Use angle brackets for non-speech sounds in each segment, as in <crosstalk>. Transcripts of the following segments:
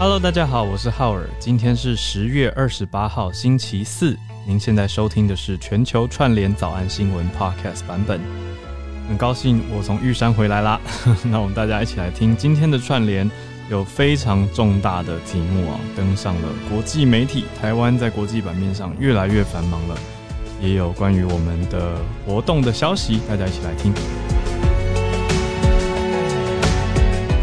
Hello，大家好，我是浩尔。今天是十月二十八号，星期四。您现在收听的是全球串联早安新闻 Podcast 版本。很高兴我从玉山回来啦。<laughs> 那我们大家一起来听今天的串联，有非常重大的题目啊，登上了国际媒体。台湾在国际版面上越来越繁忙了，也有关于我们的活动的消息，大家一起来听。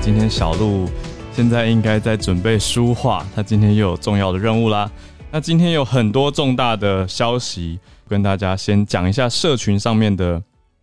今天小鹿。现在应该在准备书画，他今天又有重要的任务啦。那今天有很多重大的消息，跟大家先讲一下社群上面的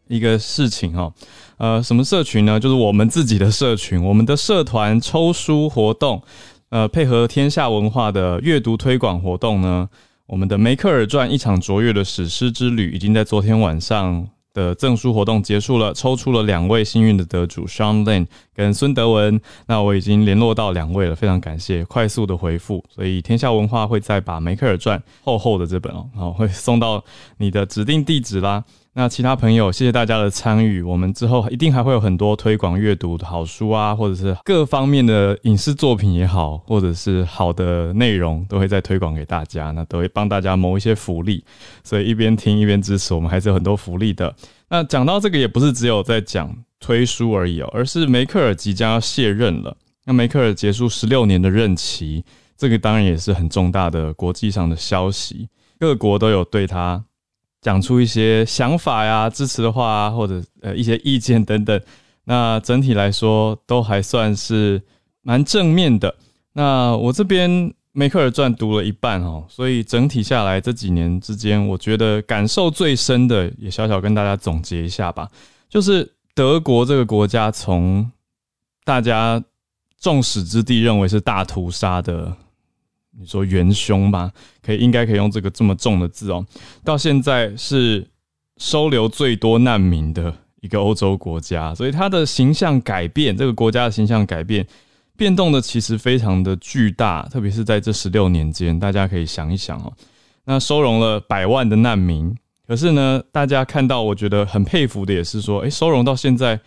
一个事情哈。呃，什么社群呢？就是我们自己的社群，我们的社团抽书活动，呃，配合天下文化的阅读推广活动呢，我们的梅克尔传一场卓越的史诗之旅，已经在昨天晚上。的赠书活动结束了，抽出了两位幸运的得主，Sean Lane 跟孙德文。那我已经联络到两位了，非常感谢快速的回复。所以天下文化会再把梅克尔传厚厚的这本哦，然后会送到你的指定地址啦。那其他朋友，谢谢大家的参与。我们之后一定还会有很多推广阅读的好书啊，或者是各方面的影视作品也好，或者是好的内容，都会再推广给大家。那都会帮大家谋一些福利，所以一边听一边支持我们，还是有很多福利的。那讲到这个，也不是只有在讲推书而已哦，而是梅克尔即将要卸任了。那梅克尔结束十六年的任期，这个当然也是很重大的国际上的消息，各国都有对他。讲出一些想法呀、支持的话，或者呃一些意见等等，那整体来说都还算是蛮正面的。那我这边梅克尔传读了一半哦，所以整体下来这几年之间，我觉得感受最深的，也小小跟大家总结一下吧，就是德国这个国家从大家众矢之的认为是大屠杀的。你说元凶吧，可以应该可以用这个这么重的字哦。到现在是收留最多难民的一个欧洲国家，所以它的形象改变，这个国家的形象改变，变动的其实非常的巨大。特别是在这十六年间，大家可以想一想哦。那收容了百万的难民，可是呢，大家看到我觉得很佩服的也是说，诶，收容到现在。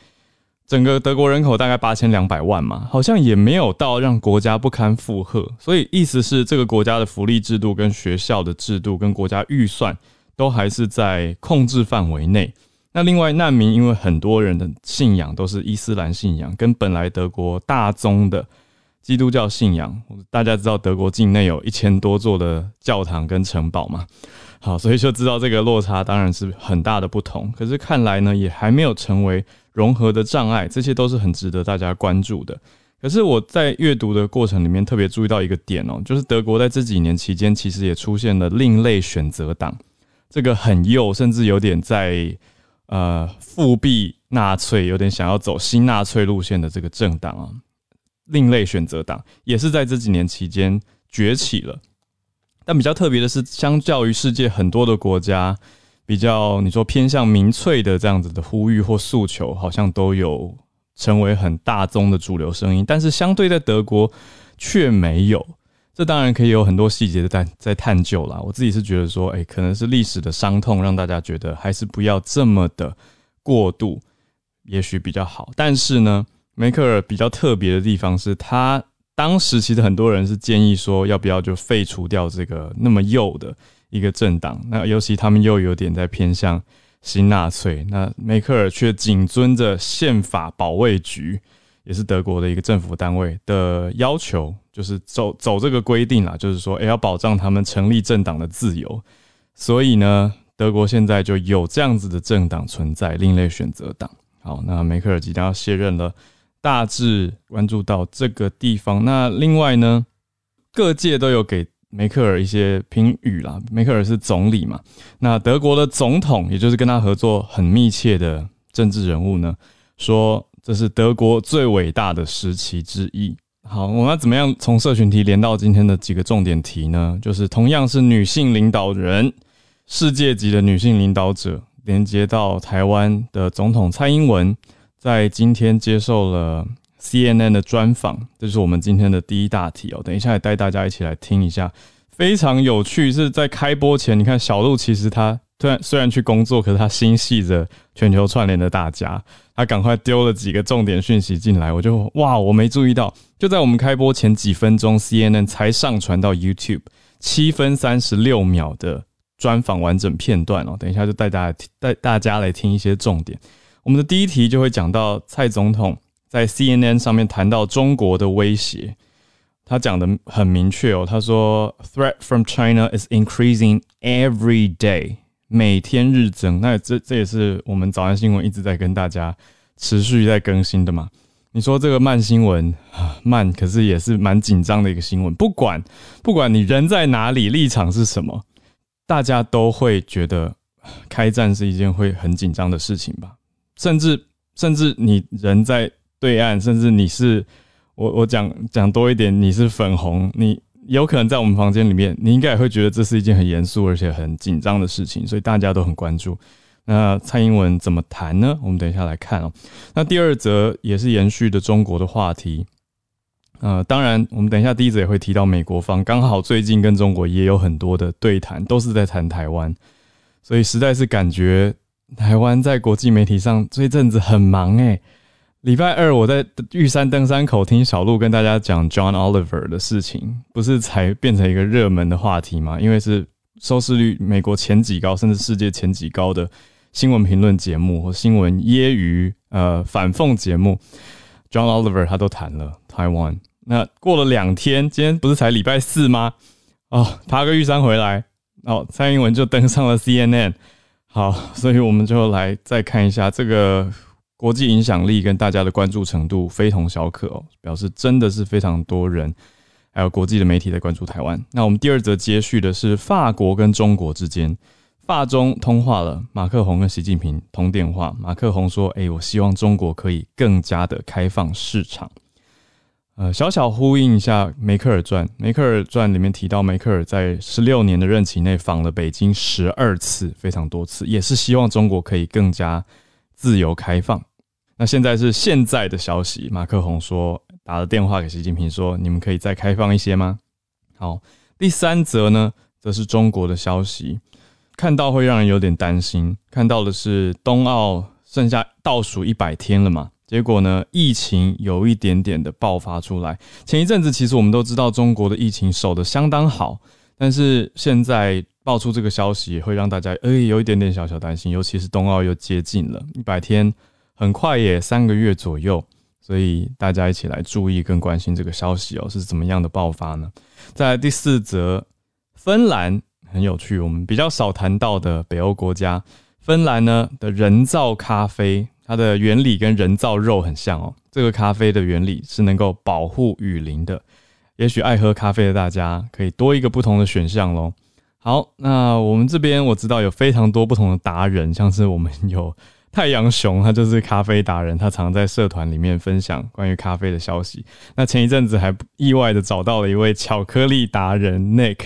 整个德国人口大概八千两百万嘛，好像也没有到让国家不堪负荷，所以意思是这个国家的福利制度、跟学校的制度、跟国家预算都还是在控制范围内。那另外难民，因为很多人的信仰都是伊斯兰信仰，跟本来德国大宗的基督教信仰，大家知道德国境内有一千多座的教堂跟城堡嘛，好，所以就知道这个落差当然是很大的不同。可是看来呢，也还没有成为。融合的障碍，这些都是很值得大家关注的。可是我在阅读的过程里面特别注意到一个点哦，就是德国在这几年期间，其实也出现了另类选择党，这个很右，甚至有点在呃复辟纳粹，有点想要走新纳粹路线的这个政党啊。另类选择党也是在这几年期间崛起了。但比较特别的是，相较于世界很多的国家。比较你说偏向民粹的这样子的呼吁或诉求，好像都有成为很大宗的主流声音，但是相对在德国却没有。这当然可以有很多细节的在在探究啦。我自己是觉得说，哎，可能是历史的伤痛让大家觉得还是不要这么的过度，也许比较好。但是呢，梅克尔比较特别的地方是他当时其实很多人是建议说，要不要就废除掉这个那么右的。一个政党，那尤其他们又有点在偏向新纳粹，那梅克尔却谨遵着宪法保卫局，也是德国的一个政府单位的要求，就是走走这个规定啦，就是说，哎，要保障他们成立政党的自由。所以呢，德国现在就有这样子的政党存在，另类选择党。好，那梅克尔即将要卸任了，大致关注到这个地方。那另外呢，各界都有给。梅克尔一些评语啦，梅克尔是总理嘛，那德国的总统，也就是跟他合作很密切的政治人物呢，说这是德国最伟大的时期之一。好，我们要怎么样从社群题连到今天的几个重点题呢？就是同样是女性领导人，世界级的女性领导者，连接到台湾的总统蔡英文，在今天接受了。CNN 的专访，这是我们今天的第一大题哦。等一下也带大家一起来听一下，非常有趣。是在开播前，你看小鹿其实他虽然虽然去工作，可是他心系着全球串联的大家，他赶快丢了几个重点讯息进来，我就哇，我没注意到，就在我们开播前几分钟，CNN 才上传到 YouTube 七分三十六秒的专访完整片段哦。等一下就带大家带大家来听一些重点。我们的第一题就会讲到蔡总统在 CNN 上面谈到中国的威胁，他讲的很明确哦，他说 “Threat from China is increasing every day”。每天日增，那这这也是我们早安新闻一直在跟大家持续在更新的嘛？你说这个慢新闻慢，可是也是蛮紧张的一个新闻。不管不管你人在哪里，立场是什么，大家都会觉得开战是一件会很紧张的事情吧？甚至甚至你人在对岸，甚至你是我我讲讲多一点，你是粉红你。有可能在我们房间里面，你应该也会觉得这是一件很严肃而且很紧张的事情，所以大家都很关注。那蔡英文怎么谈呢？我们等一下来看哦。那第二则也是延续的中国的话题。呃，当然，我们等一下第一则也会提到美国方，刚好最近跟中国也有很多的对谈，都是在谈台湾，所以实在是感觉台湾在国际媒体上这阵子很忙诶。礼拜二，我在玉山登山口听小鹿跟大家讲 John Oliver 的事情，不是才变成一个热门的话题吗？因为是收视率美国前几高，甚至世界前几高的新闻评论节目或新闻揶揄呃反讽节目，John Oliver 他都谈了台湾。那过了两天，今天不是才礼拜四吗？哦，爬个玉山回来，哦，蔡英文就登上了 CNN。好，所以我们就来再看一下这个。国际影响力跟大家的关注程度非同小可哦，表示真的是非常多人，还有国际的媒体在关注台湾。那我们第二则接续的是法国跟中国之间，法中通话了，马克宏跟习近平通电话，马克宏说：“哎，我希望中国可以更加的开放市场。”呃，小小呼应一下《梅克尔传》，《梅克尔传》里面提到，梅克尔在十六年的任期内访了北京十二次，非常多次，也是希望中国可以更加。自由开放。那现在是现在的消息，马克宏说打了电话给习近平说：“你们可以再开放一些吗？”好，第三则呢，则是中国的消息，看到会让人有点担心。看到的是冬奥剩下倒数一百天了嘛？结果呢，疫情有一点点的爆发出来。前一阵子其实我们都知道中国的疫情守得相当好，但是现在。爆出这个消息会让大家诶有一点点小小担心，尤其是冬奥又接近了一百天，很快也三个月左右，所以大家一起来注意跟关心这个消息哦，是怎么样的爆发呢？在第四则，芬兰很有趣，我们比较少谈到的北欧国家，芬兰呢的人造咖啡，它的原理跟人造肉很像哦。这个咖啡的原理是能够保护雨林的，也许爱喝咖啡的大家可以多一个不同的选项喽。好，那我们这边我知道有非常多不同的达人，像是我们有太阳熊，他就是咖啡达人，他常在社团里面分享关于咖啡的消息。那前一阵子还意外的找到了一位巧克力达人 Nick，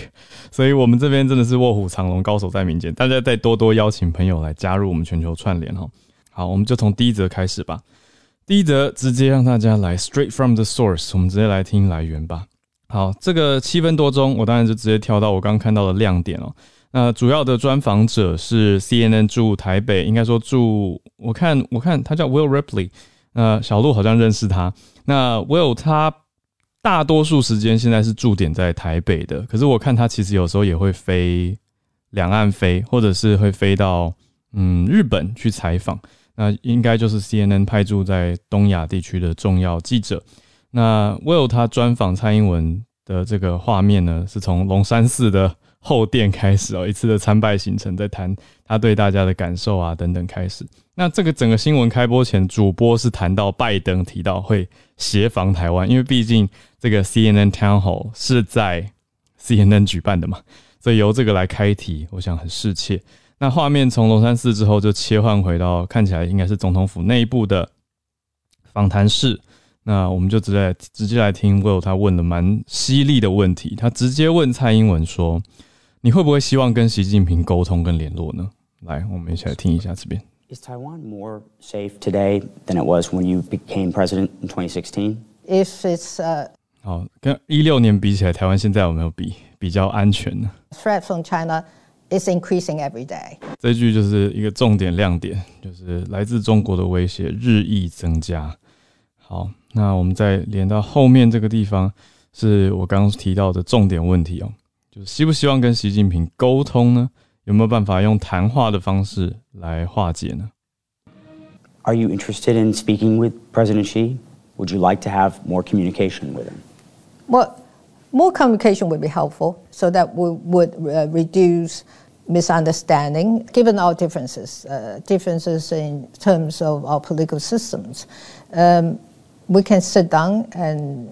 所以我们这边真的是卧虎藏龙，高手在民间。大家再多多邀请朋友来加入我们全球串联哈。好，我们就从第一则开始吧。第一则直接让大家来 straight from the source，我们直接来听来源吧。好，这个七分多钟，我当然就直接跳到我刚刚看到的亮点哦。那主要的专访者是 CNN 驻台北，应该说驻，我看我看他叫 Will Ripley，那小鹿好像认识他。那 Will 他大多数时间现在是驻点在台北的，可是我看他其实有时候也会飞两岸飞，或者是会飞到嗯日本去采访。那应该就是 CNN 派驻在东亚地区的重要记者。那 Will 他专访蔡英文的这个画面呢，是从龙山寺的后殿开始哦，一次的参拜行程，在谈他对大家的感受啊等等开始。那这个整个新闻开播前，主播是谈到拜登提到会协防台湾，因为毕竟这个 CNN Town Hall 是在 CNN 举办的嘛，所以由这个来开题，我想很适切。那画面从龙山寺之后就切换回到看起来应该是总统府内部的访谈室。那我们就直接直接来听 Will 他问的蛮犀利的问题。他直接问蔡英文说：“你会不会希望跟习近平沟通跟联络呢？”来，我们一起来听一下这边。Is Taiwan more safe today than it was when you became president in 2016? If it's uh 好，跟一六年比起来，台湾现在有没有比比较安全呢？Threat from China is increasing every day. 这句就是一个重点亮点，就是来自中国的威胁日益增加。好，那我们再连到后面这个地方，是我刚刚提到的重点问题哦，就是希不希望跟习近平沟通呢？有没有办法用谈话的方式来化解呢？Are you interested in speaking with President Xi? Would you like to have more communication with him? Well, more communication would be helpful so that we would uh, reduce misunderstanding given our differences, uh, differences in terms of our political systems. Um, we can sit down and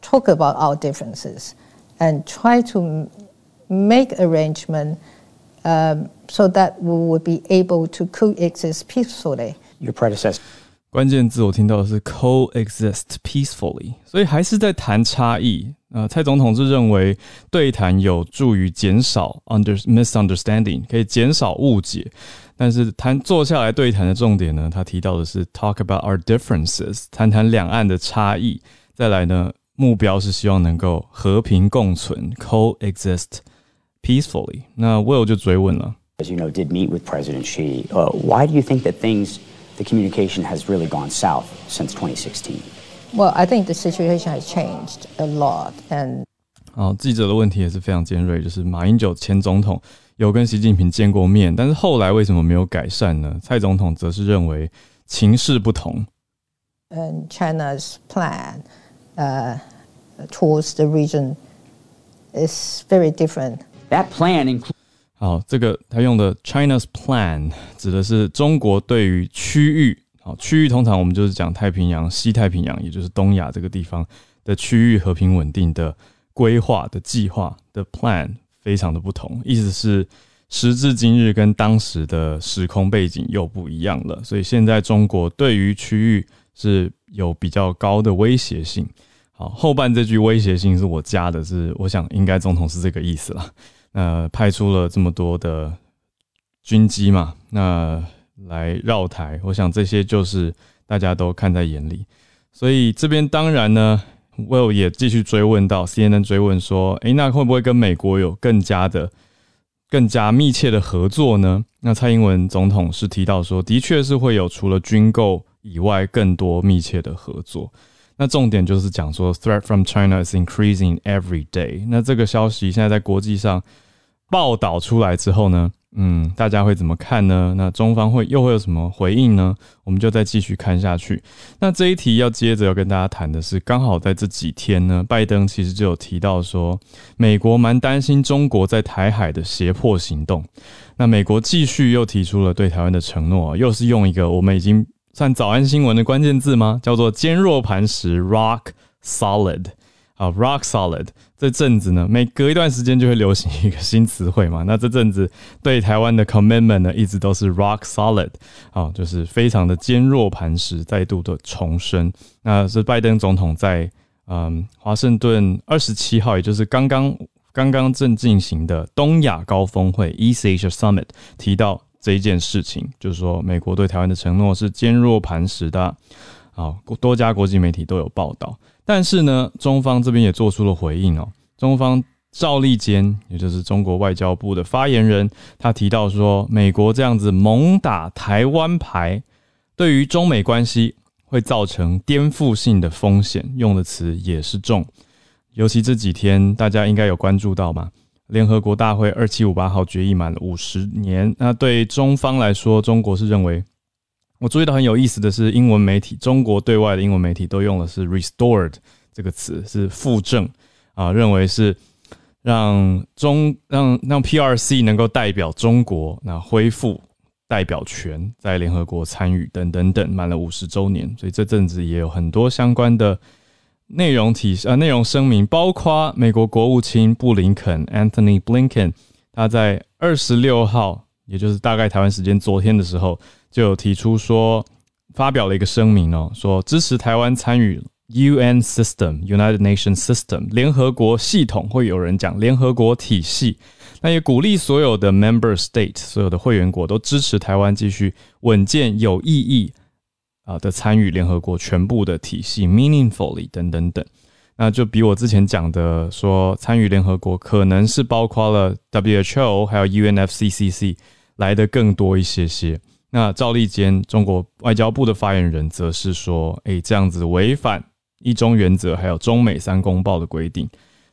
talk about our differences and try to make arrangement um, so that we would be able to coexist peacefully. Your predecessor. 关键字我听到的是 coexist peacefully，所以还是在谈差异。 呃，蔡总统是认为对谈有助于减少 under misunderstanding，可以减少误解。但是谈坐下来对谈的重点呢，他提到的是 talk about our differences，谈谈两岸的差异。再来呢，目标是希望能够和平共存 coexist peacefully。那 Will 就追问了，As you know, did meet with President Xi. Uh, why do you think that things the communication has really gone south since 2016? Well, I think the situation has changed a lot, and 好，记者的问题也是非常尖锐，就是马英九前总统有跟习近平见过面，但是后来为什么没有改善呢？蔡总统则是认为情势不同。And China's plan, uh, towards the region is very different. That plan includes. 好，这个他用的 China's plan 指的是中国对于区域， 好区域通常我们就是讲太平洋、西太平洋，也就是东亚这个地方的区域和平稳定的规划的计划的 plan 非常的不同，意思是时至今日跟当时的时空背景又不一样了，所以现在中国对于区域是有比较高的威胁性。好，后半这句威胁性是我加的，是我想应该总统是这个意思了。那派出了这么多的军机嘛，那来绕台，我想这些就是大家都看在眼里。所以这边当然呢，Will 也继续追问到 CNN 追问说，诶，那会不会跟美国有更加的、更加密切的合作呢？那蔡英文总统是提到说，的确是会有除了军购以外更多密切的合作。那重点就是讲说，threat from China is increasing every day。那这个消息现在在国际上。报道出来之后呢，嗯，大家会怎么看呢？那中方会又会有什么回应呢？我们就再继续看下去。那这一题要接着要跟大家谈的是，刚好在这几天呢，拜登其实就有提到说，美国蛮担心中国在台海的胁迫行动。那美国继续又提出了对台湾的承诺，又是用一个我们已经算早安新闻的关键字吗？叫做坚若磐石 （rock solid）。啊，rock solid 这阵子呢，每隔一段时间就会流行一个新词汇嘛。<laughs> 那这阵子对台湾的 commitment 呢，一直都是 rock solid，啊，就是非常的坚若磐石，再度的重申。那是拜登总统在嗯华盛顿二十七号，也就是刚刚刚刚正进行的东亚高峰会 East Asia Summit 提到这一件事情，就是说美国对台湾的承诺是坚若磐石的。啊，多家国际媒体都有报道。但是呢，中方这边也做出了回应哦。中方赵立坚，也就是中国外交部的发言人，他提到说，美国这样子猛打台湾牌，对于中美关系会造成颠覆性的风险，用的词也是重。尤其这几天，大家应该有关注到嘛？联合国大会二七五八号决议满了五十年，那对中方来说，中国是认为。我注意到很有意思的是，英文媒体中国对外的英文媒体都用的是 “restored” 这个词，是复正啊，认为是让中让让 PRC 能够代表中国，那恢复代表权，在联合国参与等等等，满了五十周年，所以这阵子也有很多相关的内容体呃内容声明，包括美国国务卿布林肯 Anthony Blinken，他在二十六号，也就是大概台湾时间昨天的时候。就有提出说，发表了一个声明哦，说支持台湾参与 UN System United Nations System 联合国系统，会有人讲联合国体系，那也鼓励所有的 Member State 所有的会员国都支持台湾继续稳健有意义啊的参与联合国全部的体系，meaningfully 等等等。那就比我之前讲的说参与联合国可能是包括了 WHO 还有 UNFCCC 来的更多一些些。那赵立坚中国外交部的发言人则是说，诶，这样子违反一中原则还有中美三公报的规定。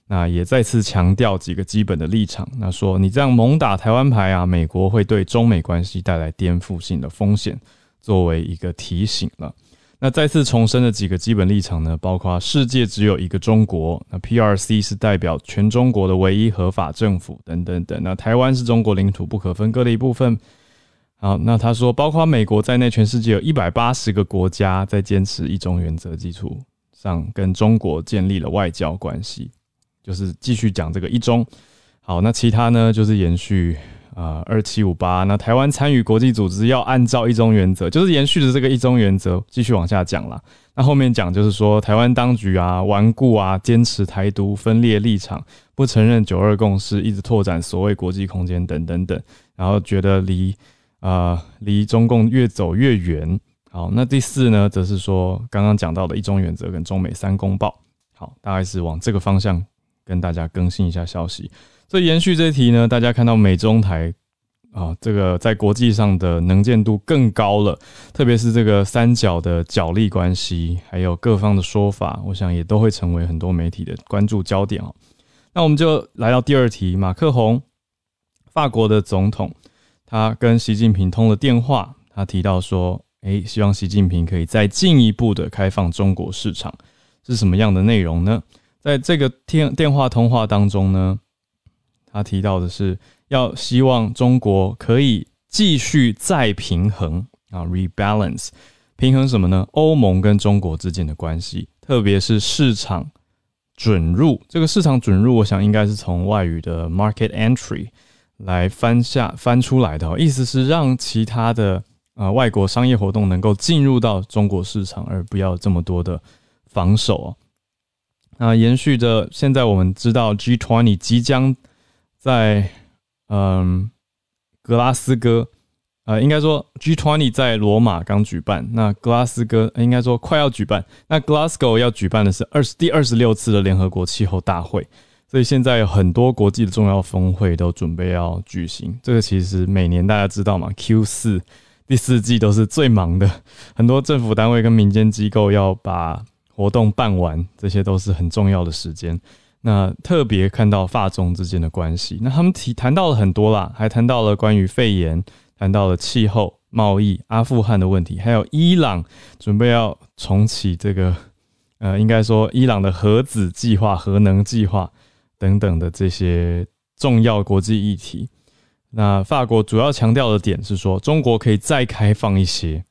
那也再次强调几个基本的立场。那说你这样猛打台湾牌啊，美国会对中美关系带来颠覆性的风险，作为一个提醒了。那再次重申的几个基本立场呢，包括世界只有一个中国，那 PRC 是代表全中国的唯一合法政府等等等。那台湾是中国领土不可分割的一部分。好，那他说，包括美国在内，全世界有一百八十个国家在坚持一中原则基础上跟中国建立了外交关系。就是继续讲这个一中，好，那其他呢就是延续啊二七五八，那台湾参与国际组织要按照一中原则，就是延续的这个一中原则继续往下讲了。那后面讲就是说台湾当局啊顽固啊坚持台独分裂立场，不承认九二共识，一直拓展所谓国际空间等等等，然后觉得离啊离中共越走越远。好，那第四呢则是说刚刚讲到的一中原则跟中美三公报，好，大概是往这个方向。跟大家更新一下消息，所以延续这一题呢，大家看到美中台啊，这个在国际上的能见度更高了，特别是这个三角的角力关系，还有各方的说法，我想也都会成为很多媒体的关注焦点哦。那我们就来到第二题，马克宏，法国的总统，他跟习近平通了电话，他提到说，诶，希望习近平可以再进一步的开放中国市场，是什么样的内容呢？在这个电电话通话当中呢，他提到的是要希望中国可以继续再平衡啊，rebalance 平衡什么呢？欧盟跟中国之间的关系，特别是市场准入。这个市场准入，我想应该是从外语的 market entry 来翻下翻出来的，意思是让其他的啊外国商业活动能够进入到中国市场，而不要这么多的防守啊。那延续着，现在我们知道 G20 即将在嗯格拉斯哥，呃，应该说 G20 在罗马刚举办，那格拉斯哥应该说快要举办，那 Glasgow 要举办的是二十第二十六次的联合国气候大会，所以现在有很多国际的重要峰会都准备要举行。这个其实每年大家知道嘛，Q 四第四季都是最忙的，很多政府单位跟民间机构要把。活动办完，这些都是很重要的时间。那特别看到法中之间的关系，那他们提谈到了很多啦，还谈到了关于肺炎，谈到了气候、贸易、阿富汗的问题，还有伊朗准备要重启这个，呃，应该说伊朗的核子计划、核能计划等等的这些重要国际议题。那法国主要强调的点是说，中国可以再开放一些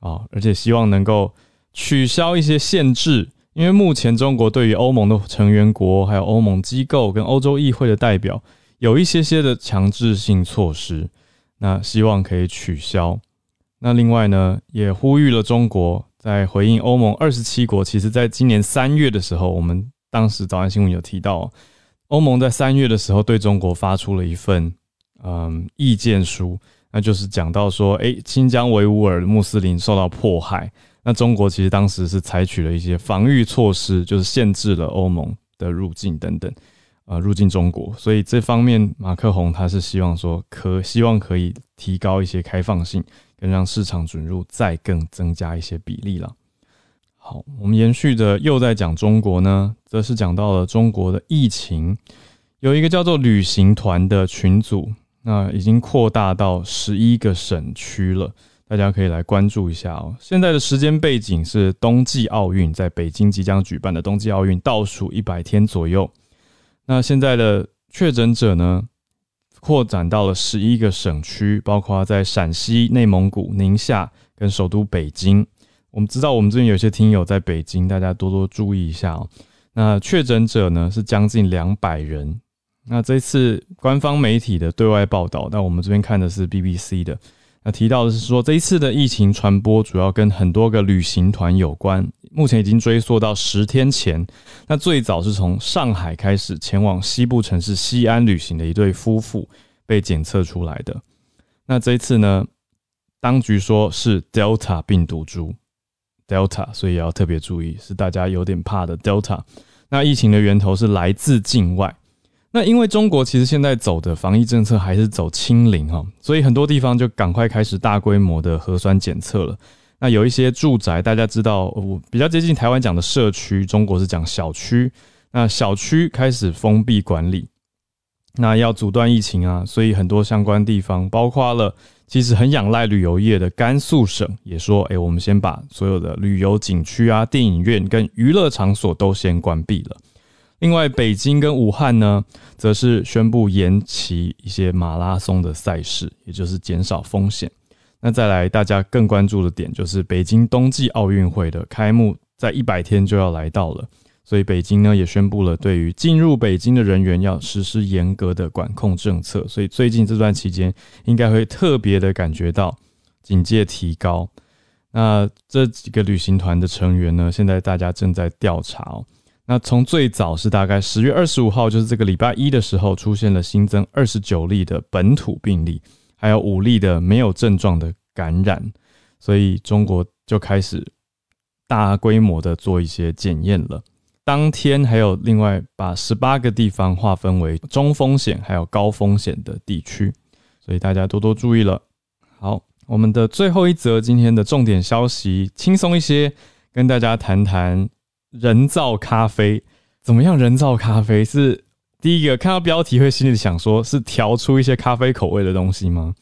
啊，而且希望能够。取消一些限制，因为目前中国对于欧盟的成员国、还有欧盟机构跟欧洲议会的代表有一些些的强制性措施，那希望可以取消。那另外呢，也呼吁了中国在回应欧盟二十七国。其实，在今年三月的时候，我们当时早安新闻有提到，欧盟在三月的时候对中国发出了一份嗯意见书，那就是讲到说，诶，新疆维吾尔穆斯林受到迫害。那中国其实当时是采取了一些防御措施，就是限制了欧盟的入境等等，呃，入境中国。所以这方面，马克宏他是希望说，可希望可以提高一些开放性，跟让市场准入再更增加一些比例了。好，我们延续着又在讲中国呢，则是讲到了中国的疫情，有一个叫做旅行团的群组，那已经扩大到十一个省区了。大家可以来关注一下哦。现在的时间背景是冬季奥运在北京即将举办的冬季奥运倒数一百天左右。那现在的确诊者呢，扩展到了十一个省区，包括在陕西、内蒙古、宁夏跟首都北京。我们知道我们这边有些听友在北京，大家多多注意一下哦。那确诊者呢是将近两百人。那这次官方媒体的对外报道，那我们这边看的是 BBC 的。那提到的是说，这一次的疫情传播主要跟很多个旅行团有关，目前已经追溯到十天前。那最早是从上海开始前往西部城市西安旅行的一对夫妇被检测出来的。那这一次呢，当局说是 Delta 病毒株，Delta，所以要特别注意，是大家有点怕的 Delta。那疫情的源头是来自境外。那因为中国其实现在走的防疫政策还是走清零哈，所以很多地方就赶快开始大规模的核酸检测了。那有一些住宅，大家知道，我比较接近台湾讲的社区，中国是讲小区。那小区开始封闭管理，那要阻断疫情啊，所以很多相关地方，包括了其实很仰赖旅游业的甘肃省，也说，哎，我们先把所有的旅游景区啊、电影院跟娱乐场所都先关闭了。另外，北京跟武汉呢，则是宣布延期一些马拉松的赛事，也就是减少风险。那再来，大家更关注的点就是北京冬季奥运会的开幕，在一百天就要来到了，所以北京呢也宣布了，对于进入北京的人员要实施严格的管控政策。所以最近这段期间，应该会特别的感觉到警戒提高。那这几个旅行团的成员呢，现在大家正在调查哦。那从最早是大概十月二十五号，就是这个礼拜一的时候，出现了新增二十九例的本土病例，还有五例的没有症状的感染，所以中国就开始大规模的做一些检验了。当天还有另外把十八个地方划分为中风险还有高风险的地区，所以大家多多注意了。好，我们的最后一则今天的重点消息，轻松一些，跟大家谈谈。人造咖啡怎么样？人造咖啡是第一个看到标题会心里想说，是调出一些咖啡口味的东西吗？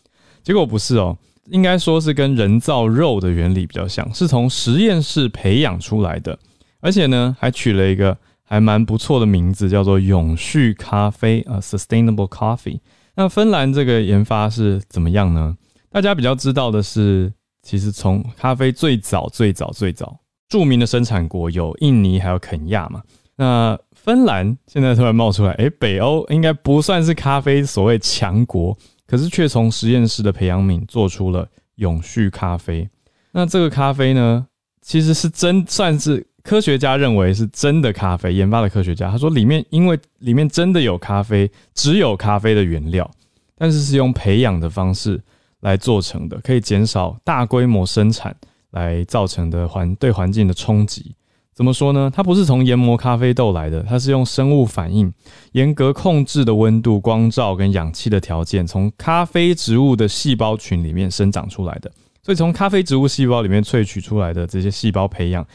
结果不是哦，应该说是跟人造肉的原理比较像，是从实验室培养出来的，而且呢还取了一个还蛮不错的名字，叫做永续咖啡啊，Sustainable Coffee。那芬兰这个研发是怎么样呢？大家比较知道的是，其实从咖啡最早最早最早。著名的生产国有印尼，还有肯亚嘛？那芬兰现在突然冒出来，哎，北欧应该不算是咖啡所谓强国，可是却从实验室的培养皿做出了永续咖啡。那这个咖啡呢，其实是真算是科学家认为是真的咖啡研发的科学家，他说里面因为里面真的有咖啡，只有咖啡的原料，但是是用培养的方式来做成的，可以减少大规模生产。来造成的环对环境的冲击，怎么说呢？它不是从研磨咖啡豆来的，它是用生物反应、严格控制的温度、光照跟氧气的条件，从咖啡植物的细胞群里面生长出来的。所以从咖啡植物细胞里面萃取出来的这些细胞培养，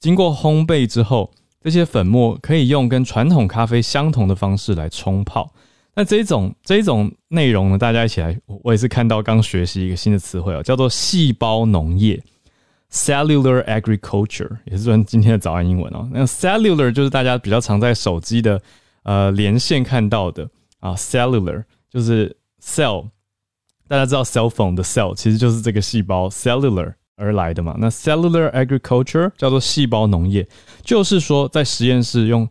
经过烘焙之后，这些粉末可以用跟传统咖啡相同的方式来冲泡。那这种这种内容呢，大家一起来，我也是看到刚学习一个新的词汇哦，叫做细胞农业。Cellular agriculture 也是今天的早安英文哦。那 cellular 就是大家比较常在手机的呃连线看到的啊，cellular 就是 cell，大家知道 cell phone 的 cell 其实就是这个细胞 cellular 而来的嘛。那 cellular agriculture 叫做细胞农业，就是说在实验室用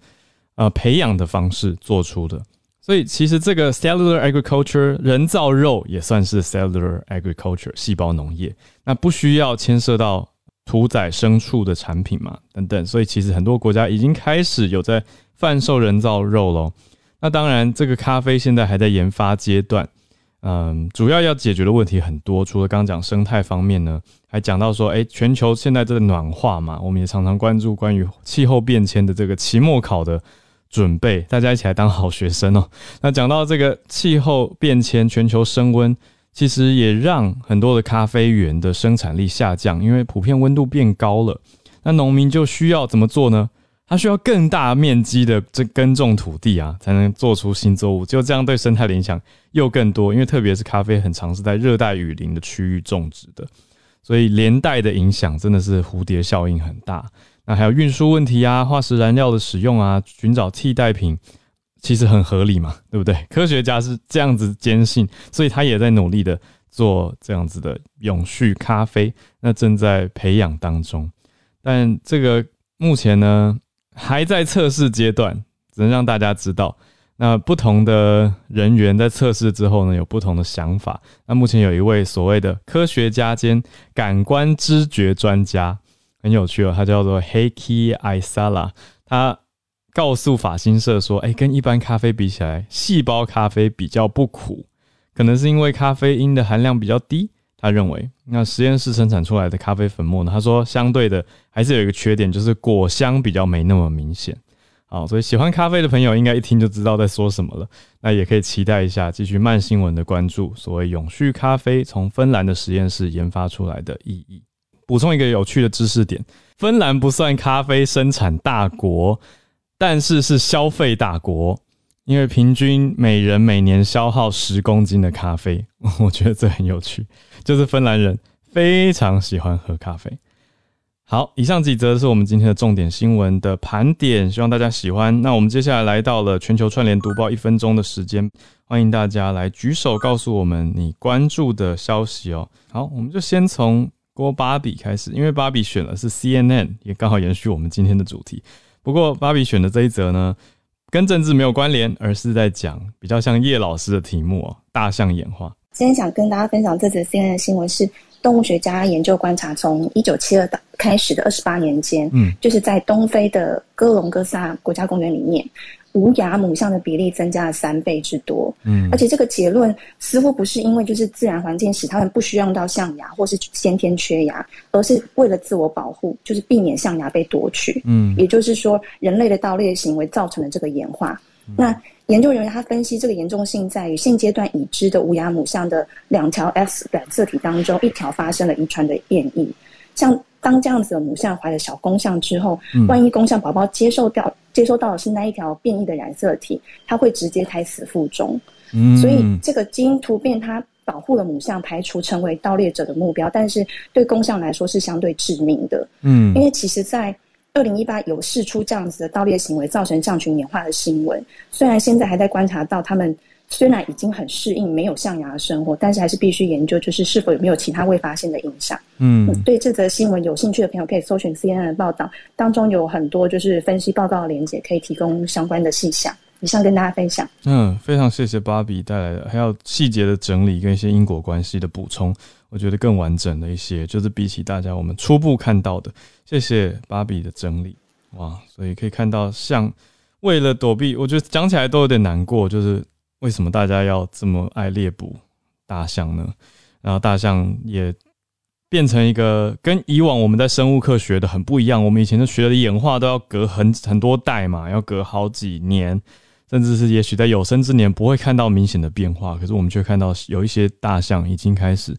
呃培养的方式做出的。所以其实这个 cellular agriculture 人造肉也算是 cellular agriculture 细胞农业，那不需要牵涉到。屠宰牲畜的产品嘛，等等，所以其实很多国家已经开始有在贩售人造肉喽。那当然，这个咖啡现在还在研发阶段，嗯，主要要解决的问题很多。除了刚刚讲生态方面呢，还讲到说，哎，全球现在这个暖化嘛，我们也常常关注关于气候变迁的这个期末考的准备，大家一起来当好学生哦。那讲到这个气候变迁，全球升温。其实也让很多的咖啡园的生产力下降，因为普遍温度变高了。那农民就需要怎么做呢？他需要更大面积的这耕种土地啊，才能做出新作物。就这样对生态的影响又更多，因为特别是咖啡很常是在热带雨林的区域种植的，所以连带的影响真的是蝴蝶效应很大。那还有运输问题啊，化石燃料的使用啊，寻找替代品。其实很合理嘛，对不对？<laughs> 科学家是这样子坚信，所以他也在努力的做这样子的永续咖啡，那正在培养当中。但这个目前呢还在测试阶段，只能让大家知道。那不同的人员在测试之后呢，有不同的想法。那目前有一位所谓的科学家兼感官知觉专家，很有趣哦，他叫做 Heki Isala 他。告诉法新社说：“哎，跟一般咖啡比起来，细胞咖啡比较不苦，可能是因为咖啡因的含量比较低。他认为，那实验室生产出来的咖啡粉末呢？他说，相对的还是有一个缺点，就是果香比较没那么明显。好，所以喜欢咖啡的朋友应该一听就知道在说什么了。那也可以期待一下继续慢新闻的关注。所谓永续咖啡从芬兰的实验室研发出来的意义。补充一个有趣的知识点：芬兰不算咖啡生产大国，但是是消费大国，因为平均每人每年消耗十公斤的咖啡。<laughs> 我觉得这很有趣，就是芬兰人非常喜欢喝咖啡。好，以上几则是我们今天的重点新闻的盘点，希望大家喜欢。那我们接下来来到了全球串联读报一分钟的时间，欢迎大家来举手告诉我们你关注的消息哦。好，我们就先从郭芭比开始，因为芭比选的是 CNN，也刚好延续我们今天的主题。不过芭比选的这一则呢，跟政治没有关联，而是在讲比较像叶老师的题目哦，大象演化。今天想跟大家分享这则 CNN 的新闻是。动物学家研究观察，从一九七二到开始的二十八年间，嗯，就是在东非的哥隆哥萨国家公园里面，无牙母象的比例增加了三倍之多，嗯，而且这个结论似乎不是因为就是自然环境使它们不需要用到象牙，或是先天缺牙，而是为了自我保护，就是避免象牙被夺取，嗯，也就是说，人类的盗猎行为造成了这个演化，那。研究人员他分析这个严重性在于现阶段已知的无牙母象的两条 X 染色体当中，一条发生了遗传的变异。像当这样子的母象怀了小公象之后，万一公象宝宝接受掉接收到的是那一条变异的染色体，它会直接胎死腹中。嗯所以这个基因突变它保护了母象，排除成为盗猎者的目标，但是对公象来说是相对致命的。嗯，因为其实，在二零一八有试出这样子的盗猎行为造成象群演化的新闻，虽然现在还在观察到他们虽然已经很适应没有象牙的生活，但是还是必须研究，就是是否有没有其他未发现的影响。嗯，对这则新闻有兴趣的朋友可以搜寻 CNN 的报道，当中有很多就是分析报告的连接，可以提供相关的细项。以上跟大家分享。嗯，非常谢谢芭比带来的，还有细节的整理跟一些因果关系的补充。我觉得更完整的一些，就是比起大家我们初步看到的，谢谢芭比的整理，哇！所以可以看到，像为了躲避，我觉得讲起来都有点难过，就是为什么大家要这么爱猎捕大象呢？然后大象也变成一个跟以往我们在生物课学的很不一样，我们以前的学的演化都要隔很很多代嘛，要隔好几年，甚至是也许在有生之年不会看到明显的变化，可是我们却看到有一些大象已经开始。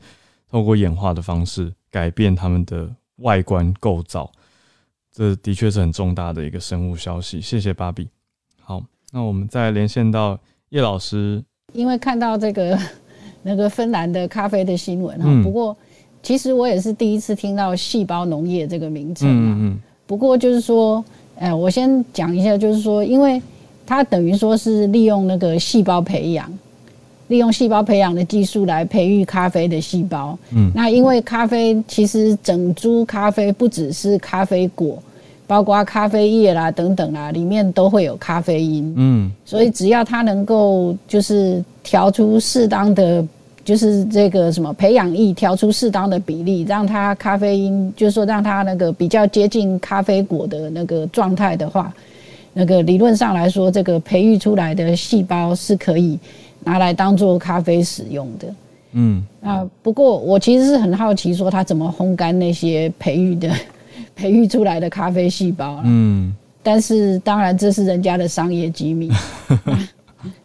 透过演化的方式改变它们的外观构造，这的确是很重大的一个生物消息。谢谢芭比。好，那我们再连线到叶老师。因为看到这个那个芬兰的咖啡的新闻哈，不过其实我也是第一次听到细胞农业这个名称嗯嗯。不过就是说，哎，我先讲一下，就是说，因为它等于说是利用那个细胞培养。利用细胞培养的技术来培育咖啡的细胞。嗯，那因为咖啡其实整株咖啡不只是咖啡果，包括咖啡液啦等等啦，里面都会有咖啡因。嗯，所以只要它能够就是调出适当的，就是这个什么培养液调出适当的比例，让它咖啡因就是说让它那个比较接近咖啡果的那个状态的话，那个理论上来说，这个培育出来的细胞是可以。拿来当做咖啡使用的，嗯，啊，不过我其实是很好奇，说它怎么烘干那些培育的、培育出来的咖啡细胞嗯，但是当然这是人家的商业机密。<laughs>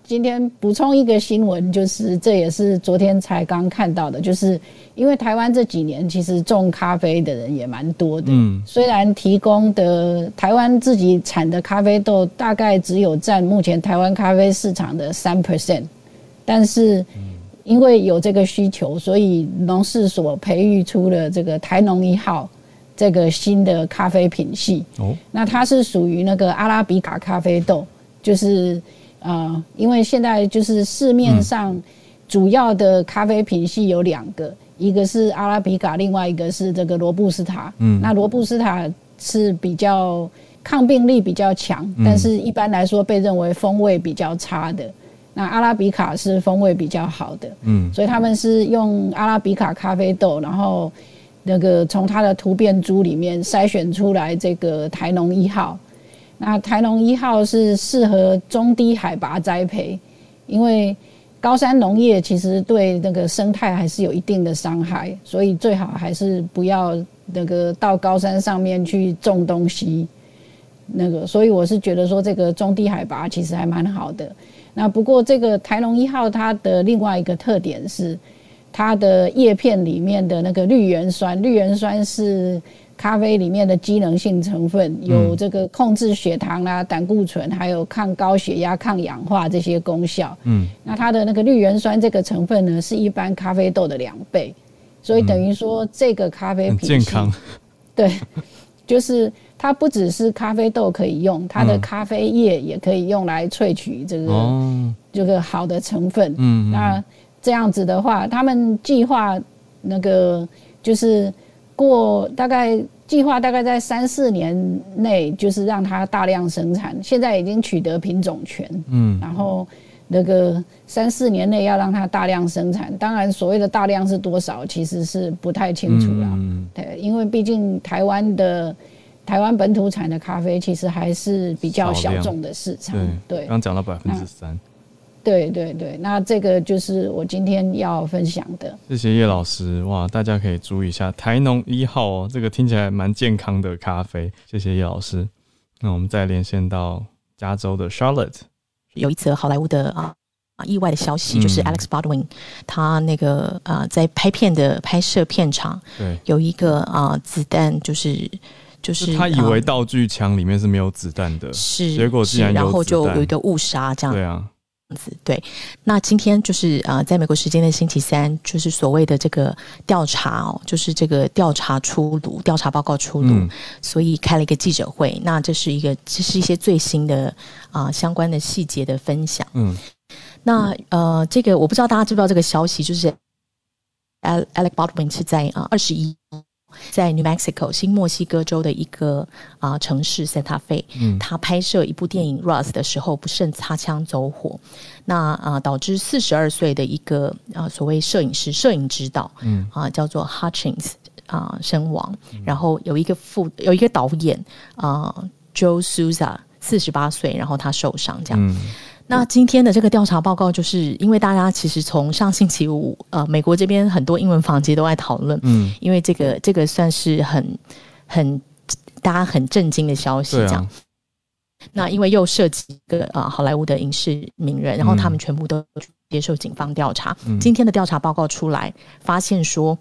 今天补充一个新闻，就是这也是昨天才刚看到的，就是因为台湾这几年其实种咖啡的人也蛮多的，嗯，虽然提供的台湾自己产的咖啡豆大概只有占目前台湾咖啡市场的三 percent。但是，因为有这个需求，所以农事所培育出了这个台农一号这个新的咖啡品系。哦，那它是属于那个阿拉比卡咖啡豆，就是呃，因为现在就是市面上主要的咖啡品系有两个，一个是阿拉比卡，另外一个是这个罗布斯塔。嗯，那罗布斯塔是比较抗病力比较强，但是一般来说被认为风味比较差的。那阿拉比卡是风味比较好的，嗯，所以他们是用阿拉比卡咖啡豆，然后那个从它的突变株里面筛选出来这个台农一号。那台农一号是适合中低海拔栽培，因为高山农业其实对那个生态还是有一定的伤害，所以最好还是不要那个到高山上面去种东西。那个，所以我是觉得说这个中低海拔其实还蛮好的。那不过这个台农一号它的另外一个特点是，它的叶片里面的那个绿原酸，绿原酸是咖啡里面的机能性成分，有这个控制血糖啦、胆固醇，还有抗高血压、抗氧化这些功效。嗯，那它的那个绿原酸这个成分呢，是一般咖啡豆的两倍，所以等于说这个咖啡很健康。对，就是。它不只是咖啡豆可以用，它的咖啡液也可以用来萃取这个这个好的成分。嗯，那这样子的话，他们计划那个就是过大概计划大概在三四年内，就是让它大量生产。现在已经取得品种权，嗯，然后那个三四年内要让它大量生产。当然，所谓的大量是多少，其实是不太清楚了。嗯，对，因为毕竟台湾的。台湾本土产的咖啡其实还是比较小众的市场。对，刚讲到百分之三。对对对，那这个就是我今天要分享的。谢谢叶老师，哇，大家可以注意一下台农一号哦，这个听起来蛮健康的咖啡。谢谢叶老师。那我们再连线到加州的 Charlotte，有一则好莱坞的啊啊意外的消息，就是 Alex Baldwin 他那个啊在拍片的拍摄片场，对，有一个啊子弹就是。就是他以为道具枪里面是没有子弹的，是结果竟然然后就有一个误杀这样，对啊，子对。那今天就是啊，在美国时间的星期三，就是所谓的这个调查哦，就是这个调查出炉，调查报告出炉，所以开了一个记者会。那这是一个，这是一些最新的啊相关的细节的分享。嗯，那呃，这个我不知道大家知不知道这个消息，就是 Alec Baldwin 是在啊二十一。在 New Mexico 新墨西哥州的一个啊城市 Santa Fe，嗯。他拍摄一部电影《Rust》的时候不慎擦枪走火，那啊导致四十二岁的一个啊所谓摄影师摄影指导，嗯。啊叫做 Hutchins 啊身亡，然后有一个副有一个导演啊 Joe Souza 四十八岁，然后他受伤这样。那今天的这个调查报告，就是因为大家其实从上星期五，呃，美国这边很多英文房间都在讨论，嗯，因为这个这个算是很很大家很震惊的消息，这样。那因为又涉及一个啊好莱坞的影视名人，然后他们全部都接受警方调查。今天的调查报告出来，发现说，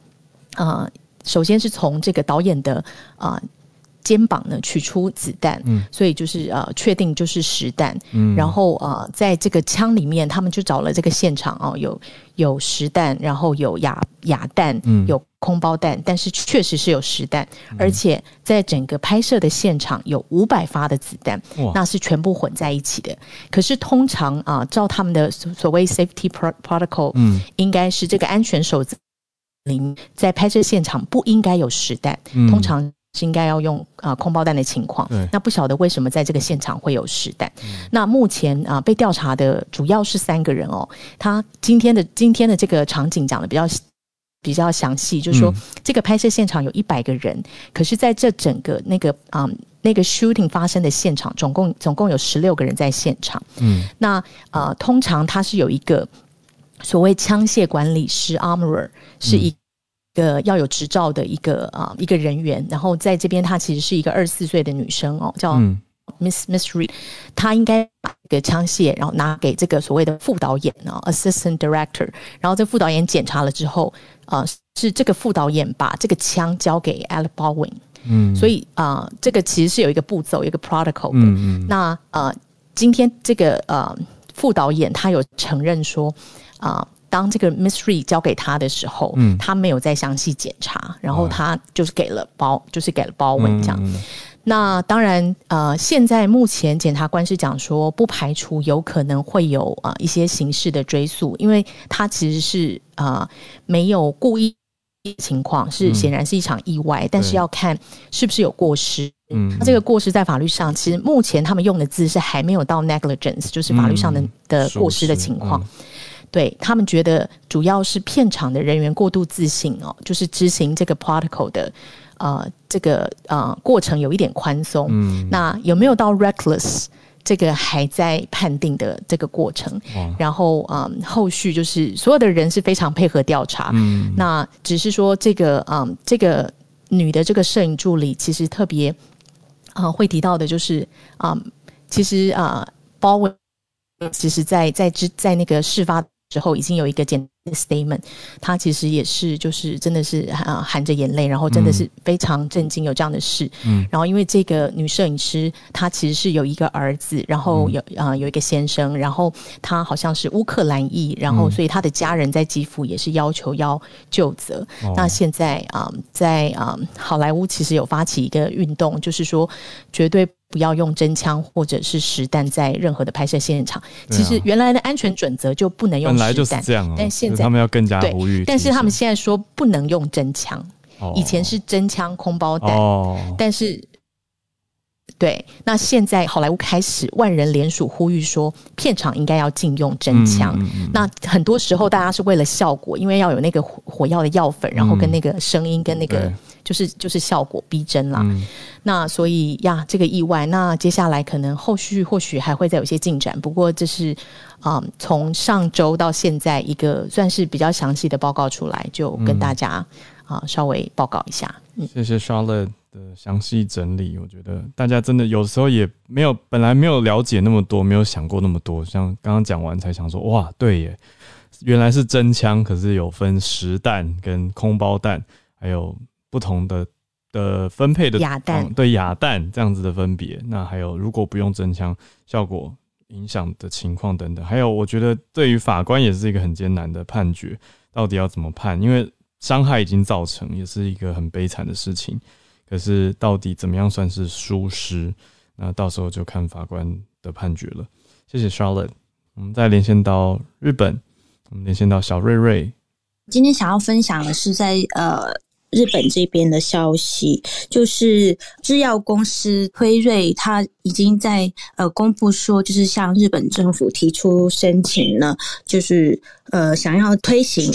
呃，首先是从这个导演的啊。肩膀呢取出子弹，嗯，所以就是呃确定就是实弹，嗯，然后呃在这个枪里面，他们就找了这个现场哦，有有实弹，然后有哑哑弹，嗯，有空包弹，但是确实是有实弹，而且在整个拍摄的现场有五百发的子弹，那是全部混在一起的。可是通常啊，照他们的所谓 safety protocol，嗯，应该是这个安全守则里，在拍摄现场不应该有实弹，通常。是应该要用啊空包弹的情况，那不晓得为什么在这个现场会有实弹。那目前啊被调查的主要是三个人哦。他今天的今天的这个场景讲的比较比较详细，就是说这个拍摄现场有一百个人，可是在这整个那个啊那个 shooting 发生的现场，总共总共有十六个人在现场。嗯，那呃通常他是有一个所谓枪械管理师 armorer 是一。个要有执照的一个啊一个人员，然后在这边，她其实是一个二十四岁的女生哦，叫 Miss Miss Reed，她应该把个枪械，然后拿给这个所谓的副导演啊，Assistant Director，然后这副导演检查了之后，呃，是这个副导演把这个枪交给 Alec Baldwin，嗯，所以啊，这个其实是有一个步骤，一个 protocol 的。嗯。那呃，今天这个呃副导演他有承认说啊。当这个 mystery 交给他的时候，嗯，他没有再详细检查，然后他就是给了包，就是给了包文这样。那当然，呃，现在目前检察官是讲说，不排除有可能会有啊一些刑事的追诉，因为他其实是啊没有故意情况，是显然是一场意外，但是要看是不是有过失。嗯，那这个过失在法律上，其实目前他们用的字是还没有到 negligence，就是法律上的的过失的情况。对他们觉得主要是片场的人员过度自信哦，就是执行这个 protocol 的呃这个呃过程有一点宽松。嗯，那有没有到 reckless 这个还在判定的这个过程？然后嗯，后续就是所有的人是非常配合调查。嗯，那只是说这个嗯这个女的这个摄影助理其实特别啊会提到的就是啊，其实啊，包围其实在在之在那个事发之后已经有一个简。statement，他其实也是，就是真的是啊，含着眼泪，然后真的是非常震惊有这样的事。嗯，然后因为这个女摄影师，她其实是有一个儿子，然后有啊有一个先生，然后她好像是乌克兰裔，然后所以她的家人在基辅也是要求要就责。那现在啊，在啊好莱坞其实有发起一个运动，就是说绝对不要用真枪或者是实弹在任何的拍摄现场。其实原来的安全准则就不能用实弹，但现在他们要更加呼吁，但是他们现在说不能用真枪，以前是真枪空包弹，但是对，那现在好莱坞开始万人联署呼吁说，片场应该要禁用真枪。那很多时候大家是为了效果，因为要有那个火药的药粉，然后跟那个声音跟那个就是就是效果逼真啦。那所以呀，这个意外，那接下来可能后续或许还会再有一些进展。不过这是。啊，从上周到现在，一个算是比较详细的报告出来，就跟大家啊稍微报告一下。谢谢 Charlotte 的详细整理，我觉得大家真的有时候也没有本来没有了解那么多，没有想过那么多，像刚刚讲完才想说，哇，对耶，原来是真枪，可是有分实弹跟空包弹，还有不同的的分配的哑弹，对哑弹这样子的分别。那还有如果不用真枪，效果。影响的情况等等，还有我觉得对于法官也是一个很艰难的判决，到底要怎么判？因为伤害已经造成，也是一个很悲惨的事情。可是到底怎么样算是疏失？那到时候就看法官的判决了。谢谢 Charlotte，我们再连线到日本，我们连线到小瑞瑞。今天想要分享的是在呃。日本这边的消息，就是制药公司辉瑞，它已经在呃公布说，就是向日本政府提出申请呢，就是呃想要推行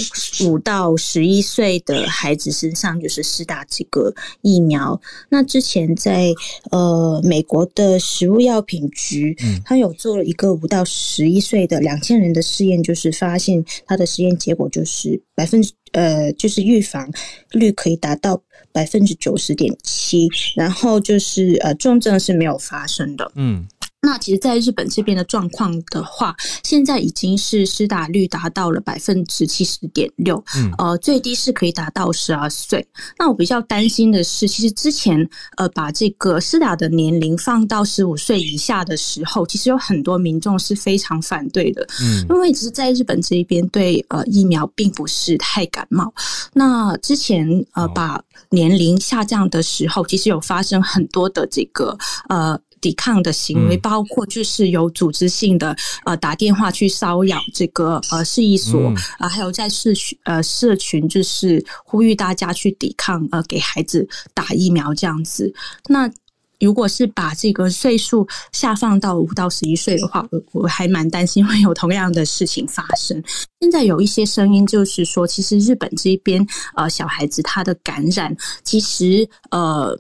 五到十一岁的孩子身上就是施打这个疫苗。那之前在呃美国的食物药品局，他有做了一个五到十一岁的两千人的试验，就是发现他的实验结果就是百分之。呃，就是预防率可以达到百分之九十点七，然后就是呃重症是没有发生的。嗯。那其实，在日本这边的状况的话，现在已经是施打率达到了百分之七十点六，嗯，呃，最低是可以达到十二岁。那我比较担心的是，其实之前呃把这个施打的年龄放到十五岁以下的时候，其实有很多民众是非常反对的，嗯，因为只是在日本这一边对呃疫苗并不是太感冒。那之前呃把年龄下降的时候，其实有发生很多的这个呃。抵抗的行为包括就是有组织性的呃打电话去骚扰这个呃市役所啊，还有在社群呃社群就是呼吁大家去抵抗呃给孩子打疫苗这样子。那如果是把这个岁数下放到五到十一岁的话，我我还蛮担心会有同样的事情发生。现在有一些声音就是说，其实日本这边呃小孩子他的感染其实呃。